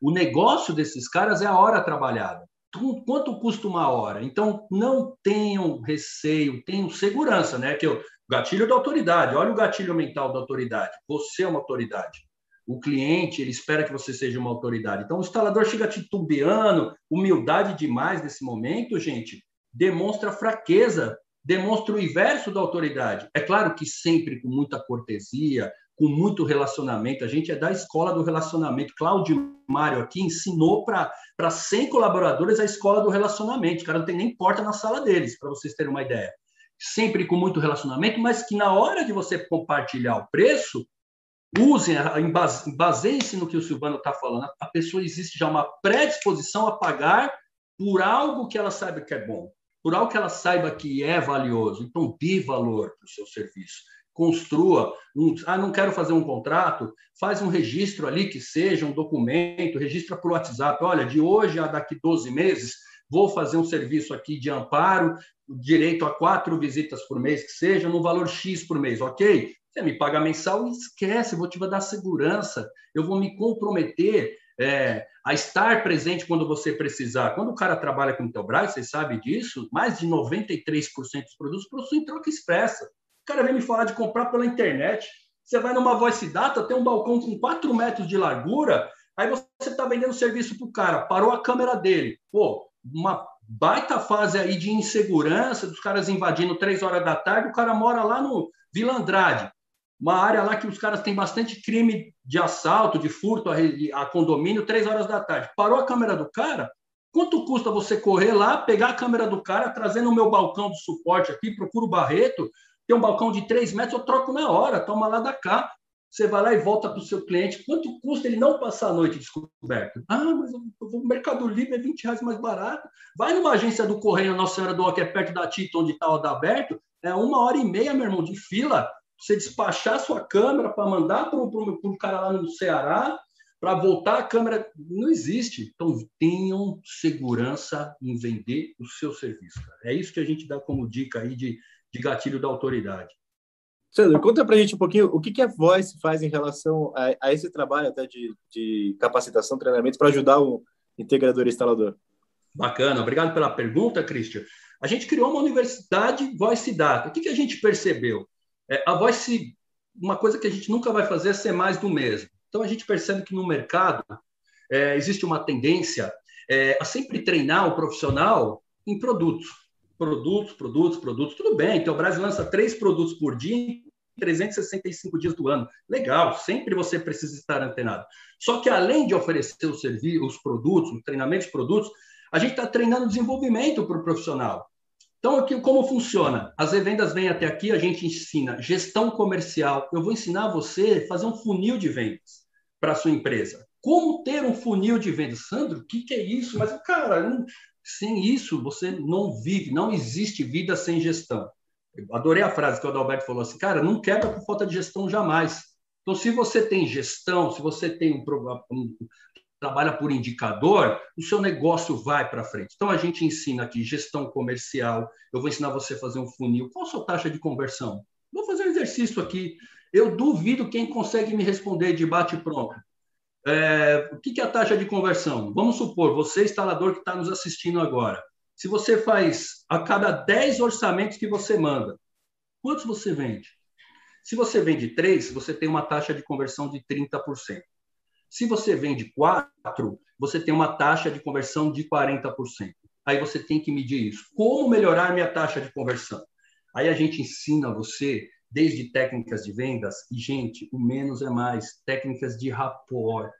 O negócio desses caras é a hora trabalhada. Quanto custa uma hora? Então, não tenham receio, tenham segurança, né? Que eu, Gatilho da autoridade. Olha o gatilho mental da autoridade. Você é uma autoridade. O cliente, ele espera que você seja uma autoridade. Então, o instalador chega titubeando, humildade demais nesse momento, gente, demonstra fraqueza, demonstra o inverso da autoridade. É claro que sempre com muita cortesia, com muito relacionamento. A gente é da escola do relacionamento. Cláudio Mário aqui ensinou para 100 colaboradores a escola do relacionamento. O cara não tem nem porta na sala deles, para vocês terem uma ideia sempre com muito relacionamento, mas que na hora de você compartilhar o preço, usem, baseiem-se no que o Silvano está falando. A pessoa existe já uma predisposição a pagar por algo que ela saiba que é bom, por algo que ela saiba que é valioso. Então, dê valor para o seu serviço. Construa um. Ah, não quero fazer um contrato, faz um registro ali que seja um documento, registra por WhatsApp. Olha, de hoje a daqui 12 meses, vou fazer um serviço aqui de amparo, direito a quatro visitas por mês, que seja, no valor X por mês, ok? Você me paga mensal e esquece, vou te dar segurança, eu vou me comprometer é, a estar presente quando você precisar. Quando o cara trabalha com Intelbras, você sabe disso, mais de 93% dos produtos possuem troca expressa. O cara vem me falar de comprar pela internet, você vai numa voice data, tem um balcão com 4 metros de largura, aí você está vendendo serviço para o cara, parou a câmera dele, pô, uma baita fase aí de insegurança, dos caras invadindo três horas da tarde, o cara mora lá no Vila Andrade, uma área lá que os caras têm bastante crime de assalto, de furto a, a condomínio, três horas da tarde. Parou a câmera do cara, quanto custa você correr lá, pegar a câmera do cara, trazer no meu balcão de suporte aqui, procura o Barreto, tem um balcão de três metros, eu troco na hora, toma lá da cá. Você vai lá e volta para o seu cliente. Quanto custa ele não passar a noite descoberto? Ah, mas no Mercado Livre, é 20 reais mais barato. Vai numa agência do Correio Nossa Senhora do Ó, que é perto da Tito, onde está o Adalberto, é uma hora e meia, meu irmão, de fila. Você despachar sua câmera para mandar para o cara lá no Ceará, para voltar a câmera. Não existe. Então, tenham segurança em vender o seu serviço. Cara. É isso que a gente dá como dica aí de, de gatilho da autoridade. Sandro, conta para a gente um pouquinho o que, que a Voice faz em relação a, a esse trabalho até de, de capacitação, treinamento para ajudar o integrador e instalador. Bacana, obrigado pela pergunta, Christian. A gente criou uma universidade Voice Data. O que, que a gente percebeu? É, a Voice, uma coisa que a gente nunca vai fazer é ser mais do mesmo. Então, a gente percebe que no mercado é, existe uma tendência é, a sempre treinar o profissional em produtos produtos, produtos, produtos, tudo bem. Então, o Brasil lança três produtos por dia em 365 dias do ano. Legal, sempre você precisa estar antenado. Só que, além de oferecer os serviços, os produtos, os treinamentos de produtos, a gente está treinando desenvolvimento para o profissional. Então, aqui, como funciona? As revendas vêm até aqui, a gente ensina gestão comercial. Eu vou ensinar você a fazer um funil de vendas para a sua empresa. Como ter um funil de vendas? Sandro, o que, que é isso? Mas, cara, sem isso, você não vive, não existe vida sem gestão. Eu adorei a frase que o Adalberto falou assim, cara, não quebra por falta de gestão jamais. Então, se você tem gestão, se você tem um, um trabalha por indicador, o seu negócio vai para frente. Então, a gente ensina aqui gestão comercial, eu vou ensinar você a fazer um funil. Qual a sua taxa de conversão? Vou fazer um exercício aqui. Eu duvido quem consegue me responder de bate-pronto. É, o que é a taxa de conversão? Vamos supor, você, instalador que está nos assistindo agora, se você faz a cada 10 orçamentos que você manda, quantos você vende? Se você vende 3, você tem uma taxa de conversão de 30%. Se você vende quatro, você tem uma taxa de conversão de 40%. Aí você tem que medir isso. Como melhorar minha taxa de conversão? Aí a gente ensina você desde técnicas de vendas, e, gente, o menos é mais, técnicas de rapport,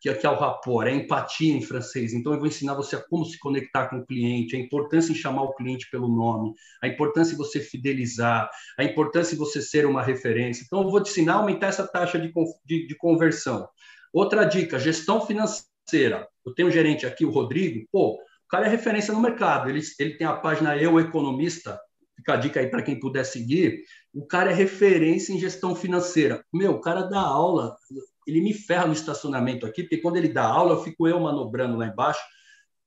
que aqui é o rapport, é empatia em francês. Então, eu vou ensinar você a como se conectar com o cliente, a importância em chamar o cliente pelo nome, a importância de você fidelizar, a importância de você ser uma referência. Então, eu vou te ensinar a aumentar essa taxa de, de, de conversão. Outra dica, gestão financeira. Eu tenho um gerente aqui, o Rodrigo, pô, o cara é referência no mercado, ele, ele tem a página Eu Economista, fica a dica aí para quem puder seguir, o cara é referência em gestão financeira. Meu, o cara dá aula, ele me ferra no estacionamento aqui, porque quando ele dá aula, eu fico eu manobrando lá embaixo,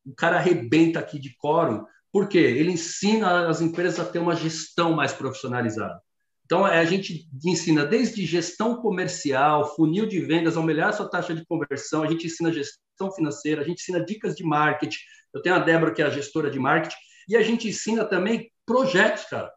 o cara arrebenta aqui de quórum, por quê? Ele ensina as empresas a ter uma gestão mais profissionalizada. Então, é, a gente ensina desde gestão comercial, funil de vendas, aumentar sua taxa de conversão, a gente ensina gestão financeira, a gente ensina dicas de marketing. Eu tenho a Débora, que é a gestora de marketing, e a gente ensina também projetos, cara.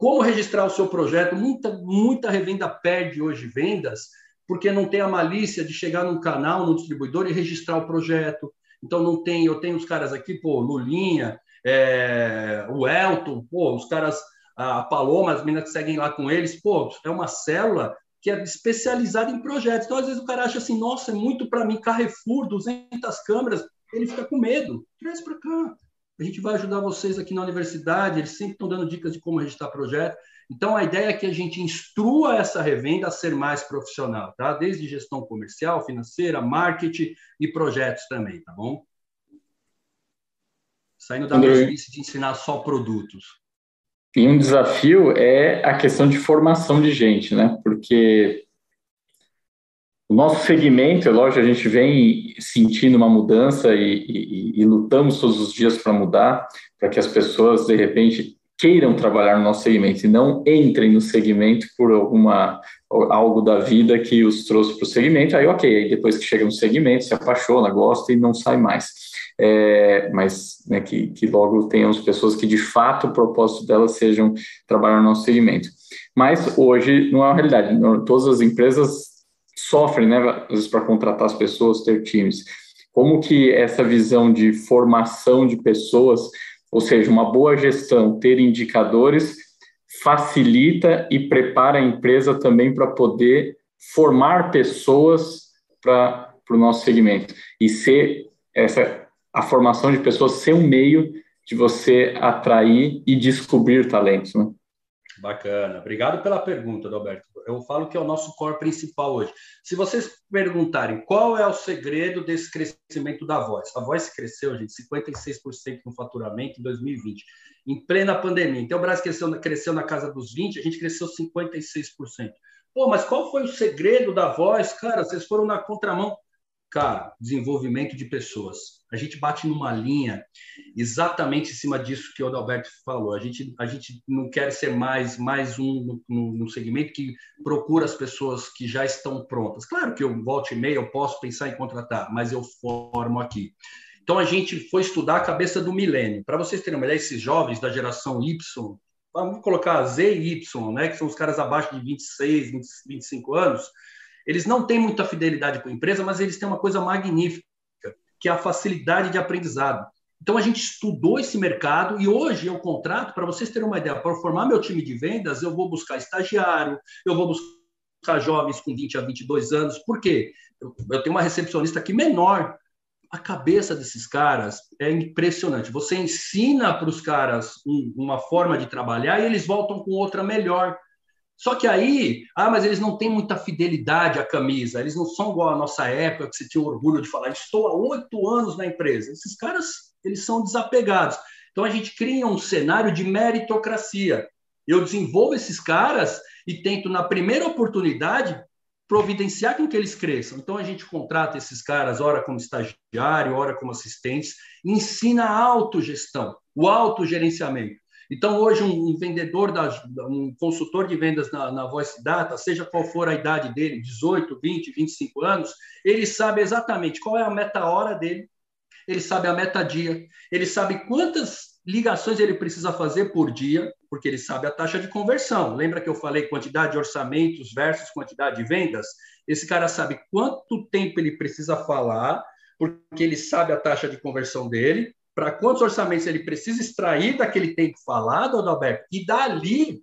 Como registrar o seu projeto? Muita, muita revenda perde hoje vendas porque não tem a malícia de chegar num canal, num distribuidor e registrar o projeto. Então não tem, eu tenho os caras aqui, pô, Lulinha, é, o Elton, pô, os caras, a Paloma, as meninas que seguem lá com eles, pô, é uma célula que é especializada em projetos. Então às vezes o cara acha assim, nossa, é muito para mim, Carrefour, 200 câmeras, ele fica com medo. Traz para cá. A gente vai ajudar vocês aqui na universidade, eles sempre estão dando dicas de como registrar projeto. Então, a ideia é que a gente instrua essa revenda a ser mais profissional, tá? Desde gestão comercial, financeira, marketing e projetos também, tá bom? Saindo da mesmice de ensinar só produtos. E um desafio é a questão de formação de gente, né? Porque o nosso segmento, é lógico, a gente vem sentindo uma mudança e, e, e lutamos todos os dias para mudar, para que as pessoas, de repente, queiram trabalhar no nosso segmento e não entrem no segmento por alguma algo da vida que os trouxe para o segmento, aí ok, aí depois que chega no segmento, se apaixona, gosta e não sai mais. É, mas né, que, que logo tenhamos pessoas que de fato o propósito delas sejam trabalhar no nosso segmento. Mas hoje não é uma realidade, todas as empresas sofrem, né, às vezes, para contratar as pessoas, ter times. Como que essa visão de formação de pessoas, ou seja, uma boa gestão, ter indicadores, facilita e prepara a empresa também para poder formar pessoas para o nosso segmento e ser essa a formação de pessoas ser um meio de você atrair e descobrir talentos, né? Bacana. Obrigado pela pergunta, Roberto. Eu falo que é o nosso core principal hoje. Se vocês perguntarem qual é o segredo desse crescimento da voz, a voz cresceu, gente, 56% no faturamento em 2020, em plena pandemia. Então, o Brasil cresceu, cresceu na casa dos 20%, a gente cresceu 56%. Pô, mas qual foi o segredo da voz? Cara, vocês foram na contramão. Cara, desenvolvimento de pessoas a gente bate numa linha exatamente em cima disso que o Adalberto falou. A gente, a gente não quer ser mais, mais um no, no segmento que procura as pessoas que já estão prontas. Claro que eu volte e meia, eu posso pensar em contratar, mas eu formo aqui. Então a gente foi estudar a cabeça do milênio. Para vocês terem uma ideia, esses jovens da geração Y, vamos colocar Z e Y, né, que são os caras abaixo de 26, 20, 25 anos, eles não têm muita fidelidade com a empresa, mas eles têm uma coisa magnífica que é a facilidade de aprendizado. Então a gente estudou esse mercado e hoje eu contrato, para vocês terem uma ideia, para formar meu time de vendas, eu vou buscar estagiário, eu vou buscar jovens com 20 a 22 anos. Por quê? Eu, tenho uma recepcionista aqui menor. A cabeça desses caras é impressionante. Você ensina para os caras um, uma forma de trabalhar e eles voltam com outra melhor. Só que aí, ah, mas eles não têm muita fidelidade à camisa, eles não são igual à nossa época, que você tinha orgulho de falar, estou há oito anos na empresa. Esses caras, eles são desapegados. Então a gente cria um cenário de meritocracia. Eu desenvolvo esses caras e tento, na primeira oportunidade, providenciar com que eles cresçam. Então a gente contrata esses caras, ora como estagiário, ora como assistentes, ensina a autogestão, o autogerenciamento. Então, hoje, um, vendedor, um consultor de vendas na, na Voice Data, seja qual for a idade dele, 18, 20, 25 anos, ele sabe exatamente qual é a meta-hora dele, ele sabe a meta-dia, ele sabe quantas ligações ele precisa fazer por dia, porque ele sabe a taxa de conversão. Lembra que eu falei quantidade de orçamentos versus quantidade de vendas? Esse cara sabe quanto tempo ele precisa falar, porque ele sabe a taxa de conversão dele, para quantos orçamentos ele precisa extrair daquele tempo falado, Adalberto, e dali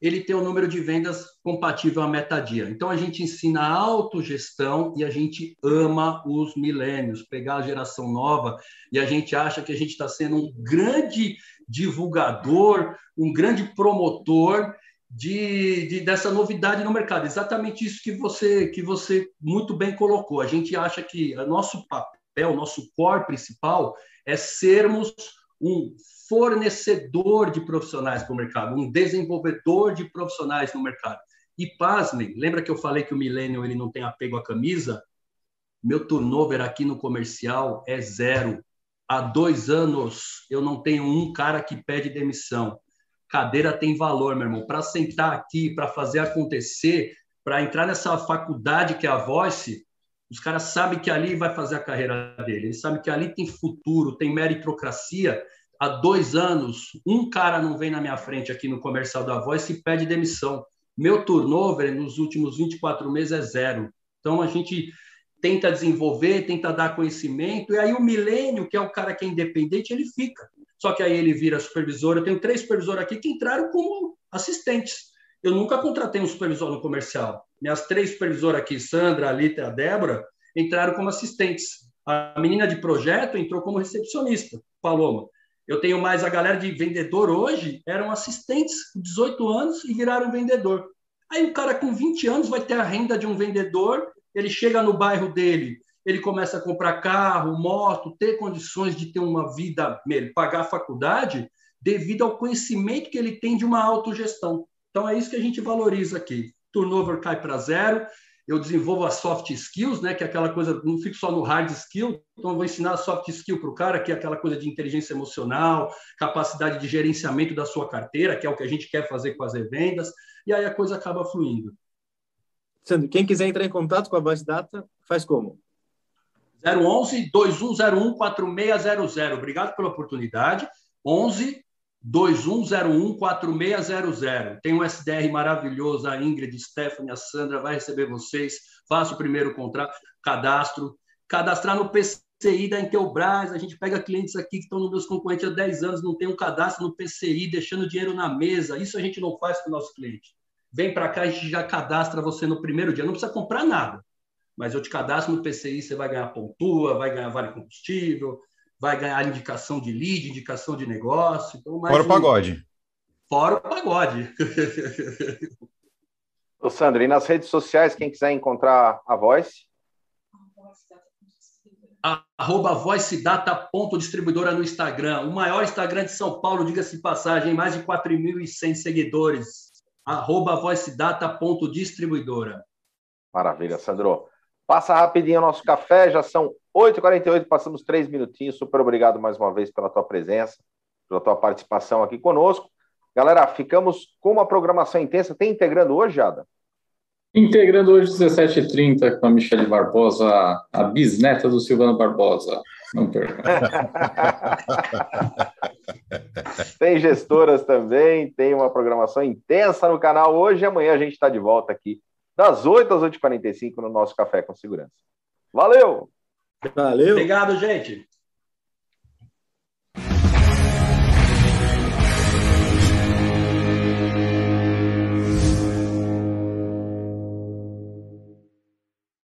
ele tem o número de vendas compatível à metadia. Então a gente ensina a autogestão e a gente ama os milênios, pegar a geração nova e a gente acha que a gente está sendo um grande divulgador, um grande promotor de, de, dessa novidade no mercado. Exatamente isso que você que você muito bem colocou. A gente acha que o nosso papel, o nosso core principal é sermos um fornecedor de profissionais para o mercado, um desenvolvedor de profissionais no mercado. E pasmem, lembra que eu falei que o millennial ele não tem apego à camisa? Meu turnover aqui no comercial é zero. Há dois anos eu não tenho um cara que pede demissão. Cadeira tem valor, meu irmão. Para sentar aqui, para fazer acontecer, para entrar nessa faculdade que é a Voice, os caras sabem que ali vai fazer a carreira dele. Eles sabem que ali tem futuro, tem meritocracia há dois anos, um cara não vem na minha frente aqui no comercial da Voz e pede demissão. Meu turnover nos últimos 24 meses é zero. Então a gente tenta desenvolver, tenta dar conhecimento, e aí o milênio, que é o cara que é independente, ele fica. Só que aí ele vira supervisor. Eu tenho três supervisores aqui que entraram como assistentes. Eu nunca contratei um supervisor no comercial. Minhas três supervisoras aqui, Sandra, a Lita e a Débora, entraram como assistentes. A menina de projeto entrou como recepcionista, Paloma. Eu tenho mais a galera de vendedor hoje, eram assistentes com 18 anos e viraram vendedor. Aí o cara com 20 anos vai ter a renda de um vendedor, ele chega no bairro dele, ele começa a comprar carro, moto, ter condições de ter uma vida, pagar a faculdade, devido ao conhecimento que ele tem de uma autogestão. Então é isso que a gente valoriza aqui. Turnover cai para zero, eu desenvolvo as soft skills, né, que é aquela coisa, não fico só no hard skill, então eu vou ensinar a soft skill para o cara, que é aquela coisa de inteligência emocional, capacidade de gerenciamento da sua carteira, que é o que a gente quer fazer com as revendas, e aí a coisa acaba fluindo. Sandro, quem quiser entrar em contato com a Voice Data, faz como? 011 2101 4600. Obrigado pela oportunidade. 11 21014600. Tem um SDR maravilhoso, a Ingrid, Stephanie, a Sandra vai receber vocês. Faça o primeiro contrato, cadastro. Cadastrar no PCI da Intelbras. A gente pega clientes aqui que estão nos meus concorrentes há 10 anos, não tem um cadastro no PCI, deixando dinheiro na mesa. Isso a gente não faz com o nosso cliente. Vem para cá, a gente já cadastra você no primeiro dia. Não precisa comprar nada. Mas eu te cadastro no PCI, você vai ganhar pontua, vai ganhar vale combustível, vai ganhar indicação de lead, indicação de negócio. Então, Fora o pagode. Fora o pagode. Ô, Sandro, e nas redes sociais, quem quiser encontrar a Voice? Arroba voicedata.distribuidora no Instagram. O maior Instagram de São Paulo, diga-se passagem, mais de 4.100 seguidores. Arroba voicedata.distribuidora. Maravilha, Sandro. Passa rapidinho o nosso café, já são 8h48, passamos três minutinhos. Super obrigado mais uma vez pela tua presença, pela tua participação aqui conosco. Galera, ficamos com uma programação intensa. Tem integrando hoje, Ada? Integrando hoje 17h30 com a Michelle Barbosa, a bisneta do Silvano Barbosa. Não perca. tem gestoras também, tem uma programação intensa no canal hoje e amanhã a gente está de volta aqui das 8 às 8h45 no nosso Café com Segurança. Valeu! Valeu! Obrigado, gente!